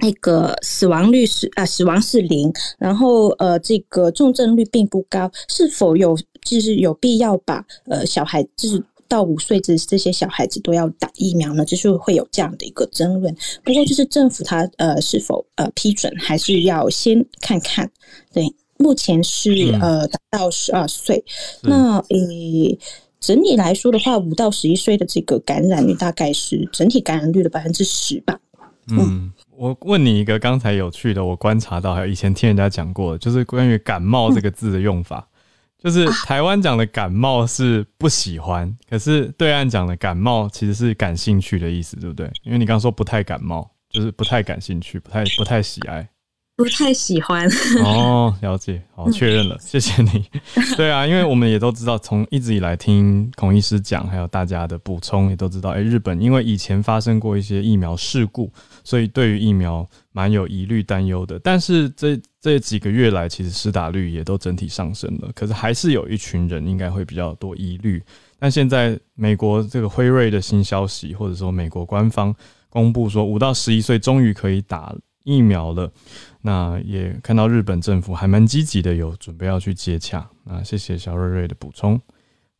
那个死亡率是啊，死亡是零，然后呃，这个重症率并不高，是否有就是有必要把呃小孩就是到五岁这这些小孩子都要打疫苗呢？就是会有这样的一个争论。不过就是政府他呃是否呃批准，还是要先看看。对，目前是呃达到十二岁，那呃整体来说的话，五到十一岁的这个感染率大概是整体感染率的百分之十吧。嗯。我问你一个刚才有趣的，我观察到还有以前听人家讲过，就是关于“感冒”这个字的用法，<laughs> 就是台湾讲的感冒是不喜欢，可是对岸讲的感冒其实是感兴趣的意思，对不对？因为你刚刚说不太感冒，就是不太感兴趣，不太不太喜爱。不太喜欢哦，了解，好，确认了，<laughs> 谢谢你。对啊，因为我们也都知道，从一直以来听孔医师讲，还有大家的补充，也都知道，哎，日本因为以前发生过一些疫苗事故，所以对于疫苗蛮有疑虑担忧的。但是这这几个月来，其实施打率也都整体上升了，可是还是有一群人应该会比较多疑虑。但现在美国这个辉瑞的新消息，或者说美国官方公布说，五到十一岁终于可以打疫苗了。那也看到日本政府还蛮积极的，有准备要去接洽。那谢谢小瑞瑞的补充。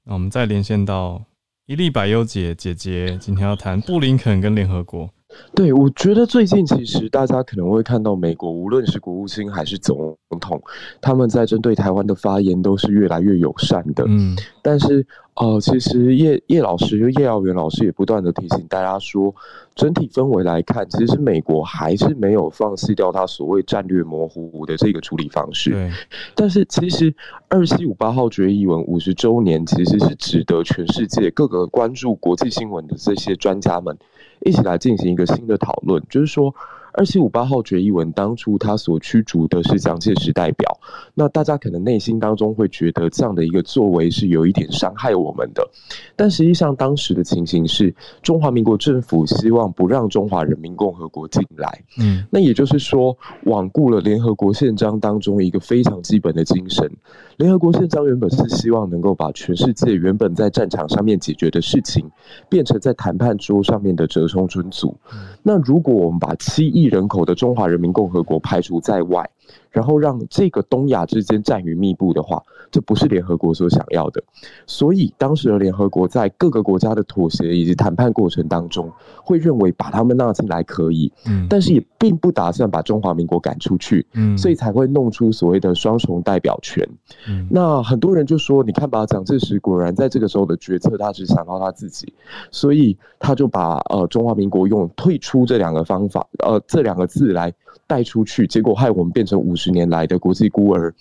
那我们再连线到伊利百优姐姐姐，今天要谈布林肯跟联合国。对，我觉得最近其实大家可能会看到美国，无论是国务卿还是总统，他们在针对台湾的发言都是越来越友善的。嗯，但是呃，其实叶叶老师就，叶耀元老师也不断的提醒大家说，整体氛围来看，其实美国还是没有放弃掉他所谓战略模糊的这个处理方式。对，但是其实二七五八号决议文五十周年，其实是值得全世界各个关注国际新闻的这些专家们。一起来进行一个新的讨论，就是说。二七五八号决议文当初他所驱逐的是蒋介石代表，那大家可能内心当中会觉得这样的一个作为是有一点伤害我们的，但实际上当时的情形是中华民国政府希望不让中华人民共和国进来，嗯，那也就是说罔顾了联合国宪章当中一个非常基本的精神。联合国宪章原本是希望能够把全世界原本在战场上面解决的事情，变成在谈判桌上面的折冲春组。那如果我们把七亿人口的中华人民共和国排除在外。然后让这个东亚之间战云密布的话，这不是联合国所想要的。所以当时的联合国在各个国家的妥协以及谈判过程当中，会认为把他们纳进来可以，嗯，但是也并不打算把中华民国赶出去，嗯，所以才会弄出所谓的双重代表权。嗯，那很多人就说，你看吧，蒋介石果然在这个时候的决策，他只想到他自己，所以他就把呃中华民国用退出这两个方法，呃这两个字来。带出去，结果害我们变成五十年来的国际孤儿。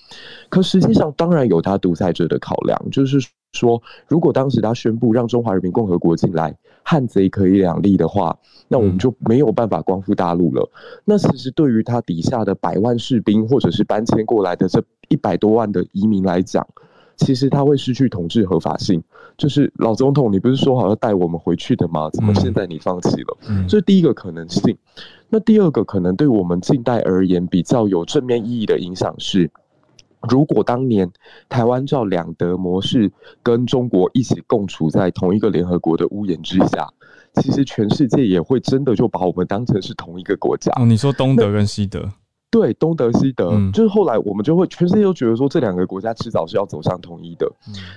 可实际上，当然有他独裁者的考量，就是说，如果当时他宣布让中华人民共和国进来，汉贼可以两立的话，那我们就没有办法光复大陆了。那其实对于他底下的百万士兵，或者是搬迁过来的这一百多万的移民来讲，其实他会失去统治合法性。就是老总统，你不是说好要带我们回去的吗？怎么现在你放弃了？这是第一个可能性。那第二个可能对我们近代而言比较有正面意义的影响是，如果当年台湾照两德模式跟中国一起共处在同一个联合国的屋檐之下，其实全世界也会真的就把我们当成是同一个国家。哦，你说东德跟西德？对，东德西德，就是后来我们就会全世界都觉得说这两个国家迟早是要走向统一的。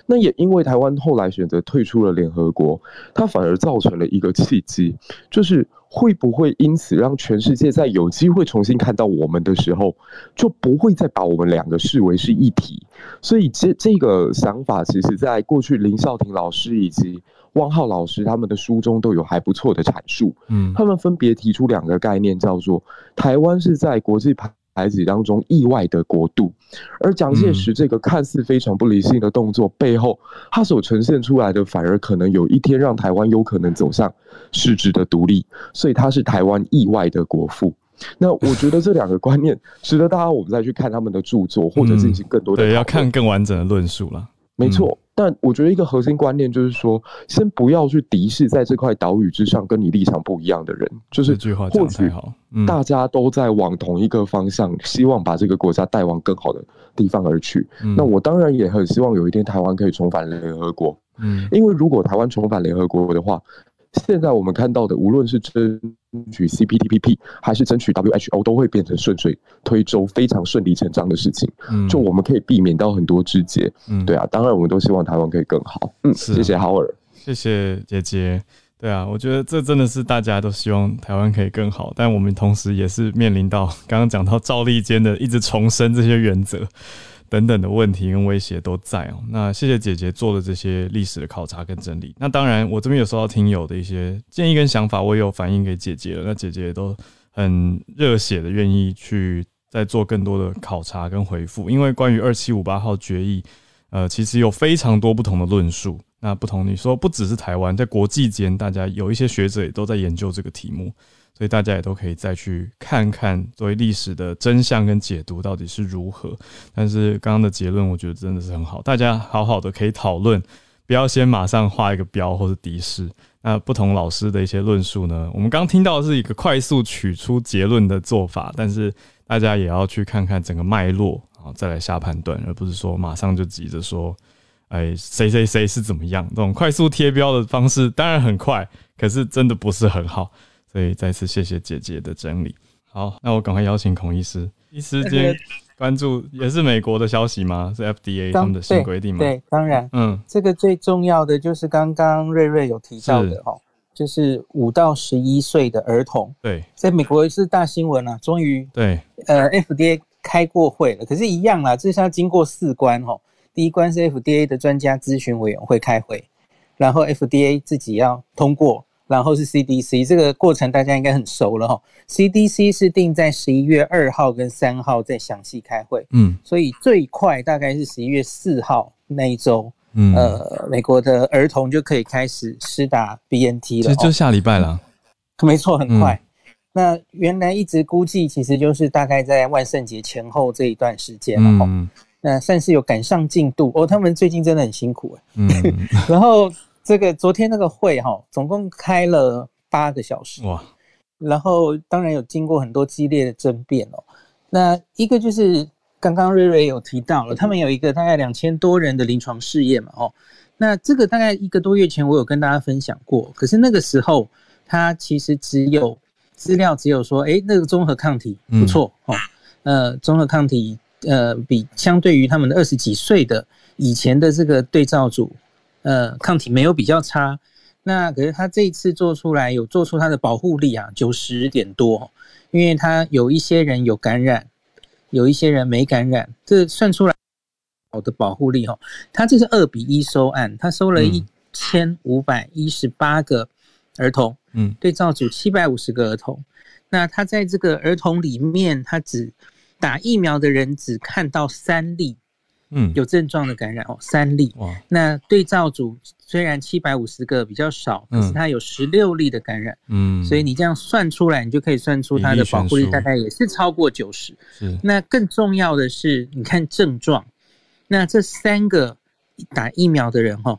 那也因为台湾后来选择退出了联合国，它反而造成了一个契机，就是。会不会因此让全世界在有机会重新看到我们的时候，就不会再把我们两个视为是一体？所以这这个想法，其实在过去林少廷老师以及汪浩老师他们的书中都有还不错的阐述。嗯，他们分别提出两个概念，叫做台湾是在国际排。孩子当中意外的国度，而蒋介石这个看似非常不理性的动作背后，他所呈现出来的反而可能有一天让台湾有可能走向实质的独立，所以他是台湾意外的国父。那我觉得这两个观念 <laughs> 值得大家我们再去看他们的著作，或者进行更多的对，要看更完整的论述了。没错。但我觉得一个核心观念就是说，先不要去敌视在这块岛屿之上跟你立场不一样的人，就是或许大家都在往同一个方向，希望把这个国家带往更好的地方而去。那我当然也很希望有一天台湾可以重返联合国，嗯，因为如果台湾重返联合国的话。现在我们看到的，无论是争取 CPTPP 还是争取 WHO，都会变成顺水推舟、非常顺理成章的事情。嗯，就我们可以避免到很多枝节。嗯，对啊，当然我们都希望台湾可以更好。嗯，谢谢豪尔，谢谢姐姐。对啊，我觉得这真的是大家都希望台湾可以更好，但我们同时也是面临到刚刚讲到赵立坚的一直重申这些原则。等等的问题跟威胁都在哦。那谢谢姐姐做的这些历史的考察跟整理。那当然，我这边有收到听友的一些建议跟想法，我也有反映给姐姐了。那姐姐都很热血的愿意去再做更多的考察跟回复。因为关于二七五八号决议，呃，其实有非常多不同的论述。那不同，你说不只是台湾，在国际间，大家有一些学者也都在研究这个题目。所以大家也都可以再去看看作为历史的真相跟解读到底是如何。但是刚刚的结论，我觉得真的是很好，大家好好的可以讨论，不要先马上画一个标或者敌视。那不同老师的一些论述呢，我们刚听到是一个快速取出结论的做法，但是大家也要去看看整个脉络，然后再来下判断，而不是说马上就急着说，哎，谁谁谁是怎么样？这种快速贴标的方式当然很快，可是真的不是很好。所以再次谢谢姐姐的整理。好，那我赶快邀请孔医师。一时间关注也是美国的消息吗？是 FDA 他们的新规定吗？对，当然。嗯，这个最重要的就是刚刚瑞瑞有提到的哦，就是五到十一岁的儿童，对，在美国是大新闻啊，终于对，呃，FDA 开过会了，可是，一样啦，这是要经过四关哦。第一关是 FDA 的专家咨询委员会开会，然后 FDA 自己要通过，然后是 CDC，这个过程大家应该很熟了哈。CDC 是定在十一月二号跟三号再详细开会，嗯，所以最快大概是十一月四号那一周。嗯，呃，美国的儿童就可以开始施打 BNT 了，其实就下礼拜了，没错，很快。那原来一直估计，其实就是大概在万圣节前后这一段时间了哈。那算是有赶上进度哦。他们最近真的很辛苦哎。嗯。<laughs> 然后这个昨天那个会哈，总共开了八个小时哇。然后当然有经过很多激烈的争辩哦。那一个就是。刚刚瑞瑞有提到了，他们有一个大概两千多人的临床试验嘛，哦，那这个大概一个多月前我有跟大家分享过，可是那个时候它其实只有资料只有说，哎，那个综合抗体不错哦，呃，综合抗体呃比相对于他们的二十几岁的以前的这个对照组，呃，抗体没有比较差，那可是他这一次做出来有做出它的保护力啊，九十点多，因为他有一些人有感染。有一些人没感染，这算出来好的保护力哦。他这是二比一收案，他收了一千五百一十八个儿童，嗯，对照组七百五十个儿童。那他在这个儿童里面，他只打疫苗的人只看到三例。嗯，有症状的感染哦，三例。那对照组虽然七百五十个比较少，可是它有十六例的感染。嗯，所以你这样算出来，你就可以算出它的保护率大概也是超过九十。是。那更重要的是，你看症状，那这三个打疫苗的人哈，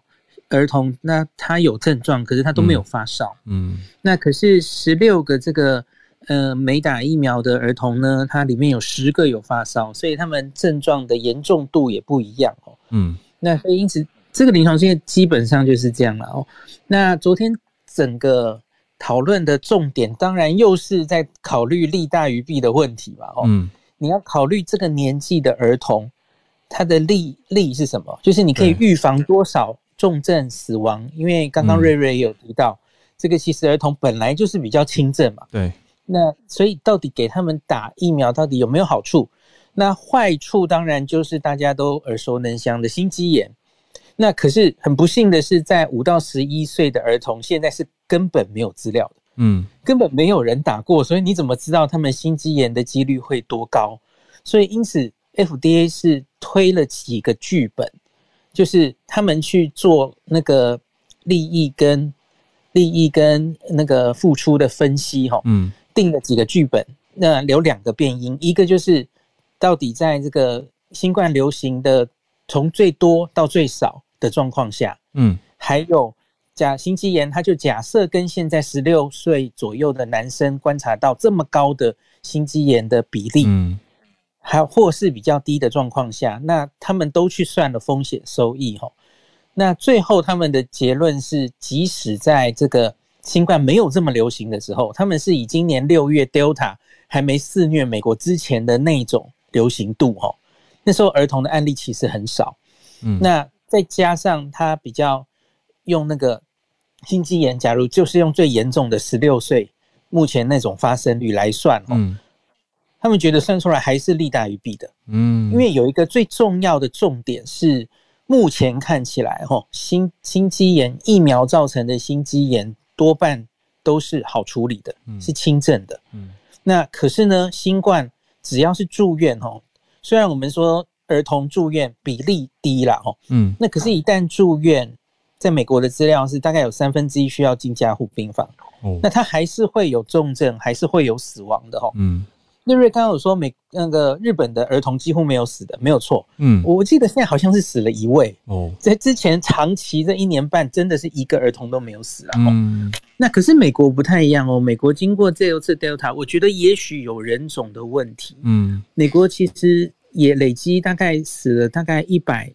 儿童，那他有症状，可是他都没有发烧。嗯，那可是十六个这个。呃，没打疫苗的儿童呢，它里面有十个有发烧，所以他们症状的严重度也不一样哦。嗯，那所以因此这个临床试验基本上就是这样了哦。那昨天整个讨论的重点，当然又是在考虑利大于弊的问题吧。哦，嗯，你要考虑这个年纪的儿童，他的利利是什么？就是你可以预防多少重症死亡？因为刚刚瑞瑞也有提到，这个其实儿童本来就是比较轻症嘛。对。那所以到底给他们打疫苗到底有没有好处？那坏处当然就是大家都耳熟能详的心肌炎。那可是很不幸的是，在五到十一岁的儿童现在是根本没有资料的，嗯，根本没有人打过，所以你怎么知道他们心肌炎的几率会多高？所以因此 FDA 是推了几个剧本，就是他们去做那个利益跟利益跟那个付出的分析，哈，嗯。定了几个剧本，那有两个变因，一个就是到底在这个新冠流行的从最多到最少的状况下，嗯，还有假心肌炎，他就假设跟现在十六岁左右的男生观察到这么高的心肌炎的比例，嗯，还或是比较低的状况下，那他们都去算了风险收益，哈，那最后他们的结论是，即使在这个新冠没有这么流行的时候，他们是以今年六月 Delta 还没肆虐美国之前的那种流行度哦，那时候儿童的案例其实很少，嗯，那再加上他比较用那个心肌炎，假如就是用最严重的十六岁目前那种发生率来算哈，他们觉得算出来还是利大于弊的，嗯，因为有一个最重要的重点是，目前看起来哦，心心肌炎疫苗造成的心肌炎。多半都是好处理的，是轻症的。嗯，那可是呢，新冠只要是住院哦，虽然我们说儿童住院比例低了哦，嗯，那可是，一旦住院，在美国的资料是大概有三分之一需要进加护病房，哦，那他还是会有重症，还是会有死亡的哦，嗯。瑞瑞刚刚有说美那个日本的儿童几乎没有死的，没有错。嗯，我记得现在好像是死了一位哦，在之前长期这一年半，真的是一个儿童都没有死啊。嗯，那可是美国不太一样哦，美国经过这次 Delta，我觉得也许有人种的问题。嗯，美国其实也累积大概死了大概一百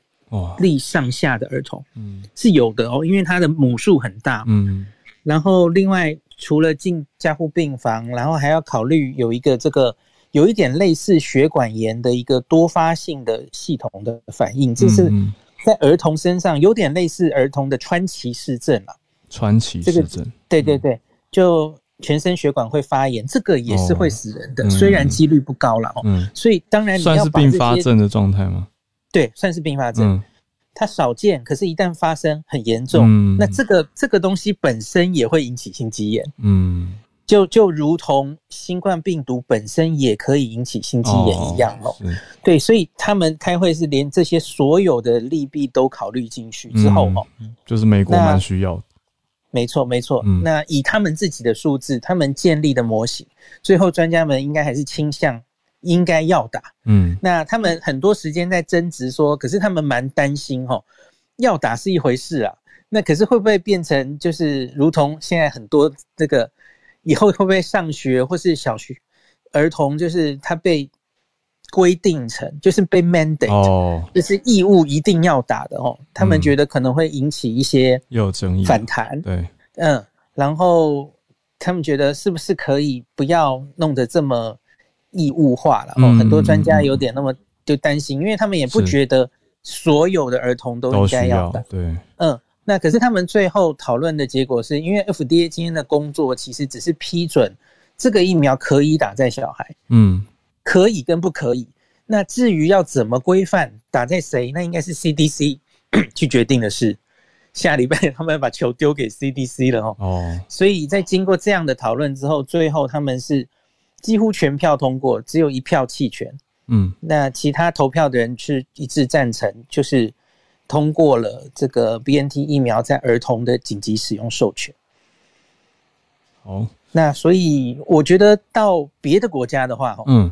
例上下的儿童，嗯，是有的哦，因为它的母数很大。嗯，然后另外。除了进加护病房，然后还要考虑有一个这个有一点类似血管炎的一个多发性的系统的反应，这是在儿童身上有点类似儿童的川崎氏症啊。川崎这个市症，对对对，就全身血管会发炎，这个也是会死人的，虽然几率不高了哦。嗯，所以当然你算是并发症的状态吗？对，算是并发症。嗯它少见，可是一旦发生很严重，嗯那这个这个东西本身也会引起心肌炎，嗯，就就如同新冠病毒本身也可以引起心肌炎一样哦。是对，所以他们开会是连这些所有的利弊都考虑进去之后哦，就是美国那蛮需要的，没错没错。嗯那以他们自己的数字，他们建立的模型，最后专家们应该还是倾向应该要打。嗯。那他们很多时间在争执说，可是他们蛮担心哦，要打是一回事啊，那可是会不会变成就是如同现在很多这个以后会不会上学或是小学儿童，就是他被规定成就是被 mandate，、哦，就是义务一定要打的哦，他们嗯觉得可能会引起一些有争议，反弹，对，嗯，然后他们觉得是不是可以不要弄得这么义务化了？哦，嗯很多专家有点那么就担心，因为他们也不觉得所有的儿童都都应该要打。，对，嗯，那可是他们最后讨论的结果是，因为 FDA 今天的工作其实只是批准这个疫苗可以打在小孩，嗯可以跟不可以。那至于要怎么规范打在谁，那应该是 CDC <coughs> 去决定的事。下礼拜他们把球丢给 CDC 了哦。哦，所以在经过这样的讨论之后，最后他们是几乎全票通过，只有一票弃权。嗯那其他投票的人是一致赞成，就是通过了这个 BNT 疫苗在儿童的紧急使用授权。好，那所以我觉得到别的国家的话，嗯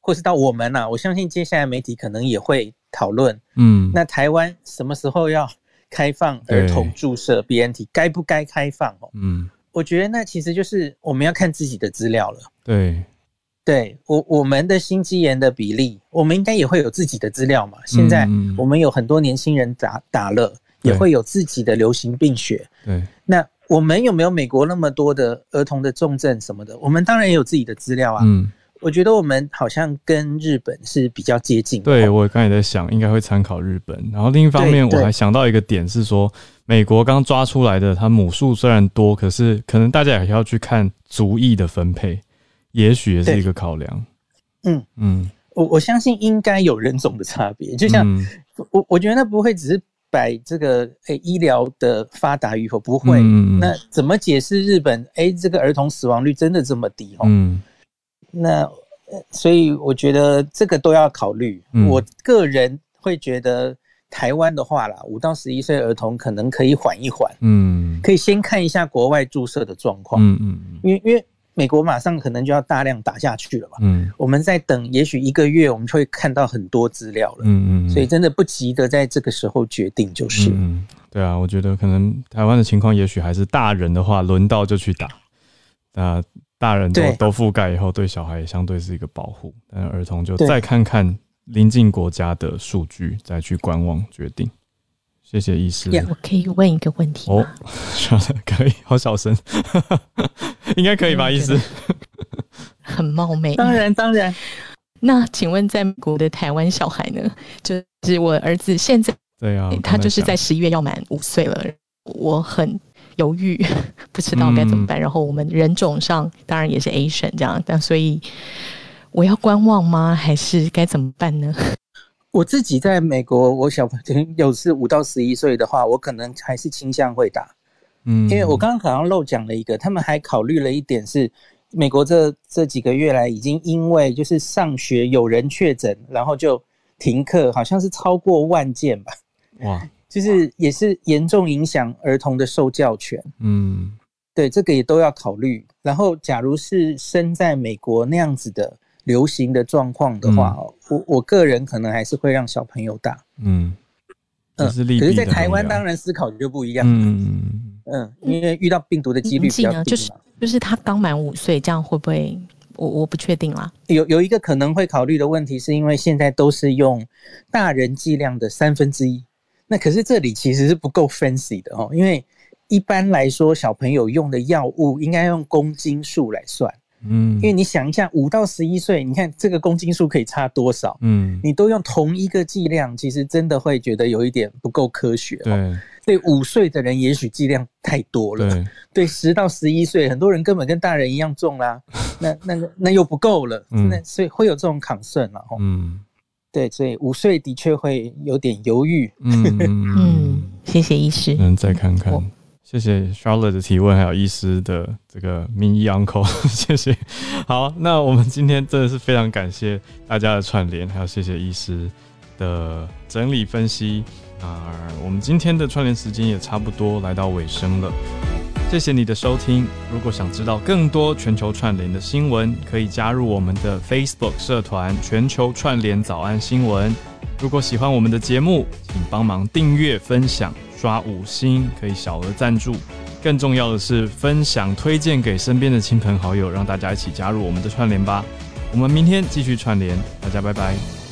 或是到我们呐、我相信接下来媒体可能也会讨论。嗯，那台湾什么时候要开放儿童注射 BNT？该不该开放？哦，嗯我觉得那其实就是我们要看自己的资料了。对，对我我们的心肌炎的比例，我们应该也会有自己的资料嘛。现在嗯我们有很多年轻人打打了，也对会有自己的流行病学。对，那我们有没有美国那么多的儿童的重症什么的？我们当然也有自己的资料啊。嗯，我觉得我们好像跟日本是比较接近的。对我刚才也在想，应该会参考日本。然后另一方面，我还想到一个点是说，美国刚抓出来的，它母数虽然多，可是可能大家也要去看族裔的分配，也许也是对一个考量。嗯嗯，我我相信应该有人种的差别，就像、嗯我我觉得那不会只是摆这个诶、医疗的发达与否，不会。嗯那怎么解释日本诶、这个儿童死亡率真的这么低哦？嗯那呃所以我觉得这个都要考虑。嗯我个人会觉得台湾的话啦，五到十一岁儿童可能可以缓一缓，嗯可以先看一下国外注射的状况，嗯嗯因为因为美国马上可能就要大量打下去了嘛。嗯我们在等，也许一个月我们就会看到很多资料了。嗯嗯，所以真的不急的在这个时候决定就是。嗯，对啊，我觉得可能台湾的情况，也许还是大人的话，轮到就去打。那大人都都覆盖以后，对小孩也相对是一个保护，但儿童就再看看邻近国家的数据，再去观望决定。谢谢医师。呀我可以问一个问题哦吗？，<laughs> 可以，好小声，<laughs> 应该可以吧，医师？很冒昧。当然，当然，那请问，在美国的台湾小孩呢？就是我儿子现在对啊，他就是在十一月要满五岁了，我很犹豫，<laughs> 不知道该怎么办。然后我们人种上当然也是 Asian 这样，但所以我要观望吗？还是该怎么办呢？<laughs> 我自己在美国，我小朋友是五到十一岁的话，我可能还是倾向会打，嗯，因为我刚刚好像漏讲了一个，他们还考虑了一点是，美国这这几个月来已经因为就是上学有人确诊，然后就停课，好像是超过万件吧，哇，就是也是严重影响儿童的受教权。嗯对，这个也都要考虑。然后，假如是生在美国那样子的流行的状况的话，哦我我个人可能还是会让小朋友打。嗯，嗯，可是，在台湾当然思考就不一样。嗯嗯，因为遇到病毒的几率比较？就是就是他刚满五岁，这样会不会？我我不确定啦。有有一个可能会考虑的问题，是因为现在都是用大人剂量的三分之一，那可是这里其实是不够 fancy 的哦，因为一般来说小朋友用的药物应该用公斤数来算。嗯因为你想一下，五到十一岁，你看这个公斤数可以差多少？嗯，你都用同一个剂量，其实真的会觉得有一点不够科学、哦。对，对五岁的人也许剂量太多了，对，<laughs> 对十到十一岁，很多人根本跟大人一样重啦，<laughs> 那那个那又不够了，那所以会有这种抗胜了，嗯，对，所以五岁的确会有点犹豫，嗯嗯，谢谢医师，嗯，再看看。谢谢 Charlotte 的提问，还有医师的这个名医 uncle，<laughs> 谢谢。好，那我们今天真的是非常感谢大家的串联，还有谢谢医师的整理分析。啊，我们今天的串联时间也差不多来到尾声了。谢谢你的收听。如果想知道更多全球串联的新闻，可以加入我们的 Facebook 社团“全球串联早安新闻”。如果喜欢我们的节目，请帮忙订阅、分享。刷五星可以小额赞助，更重要的是分享推荐给身边的亲朋好友，让大家一起加入我们的串联吧。我们明天继续串联，大家拜拜。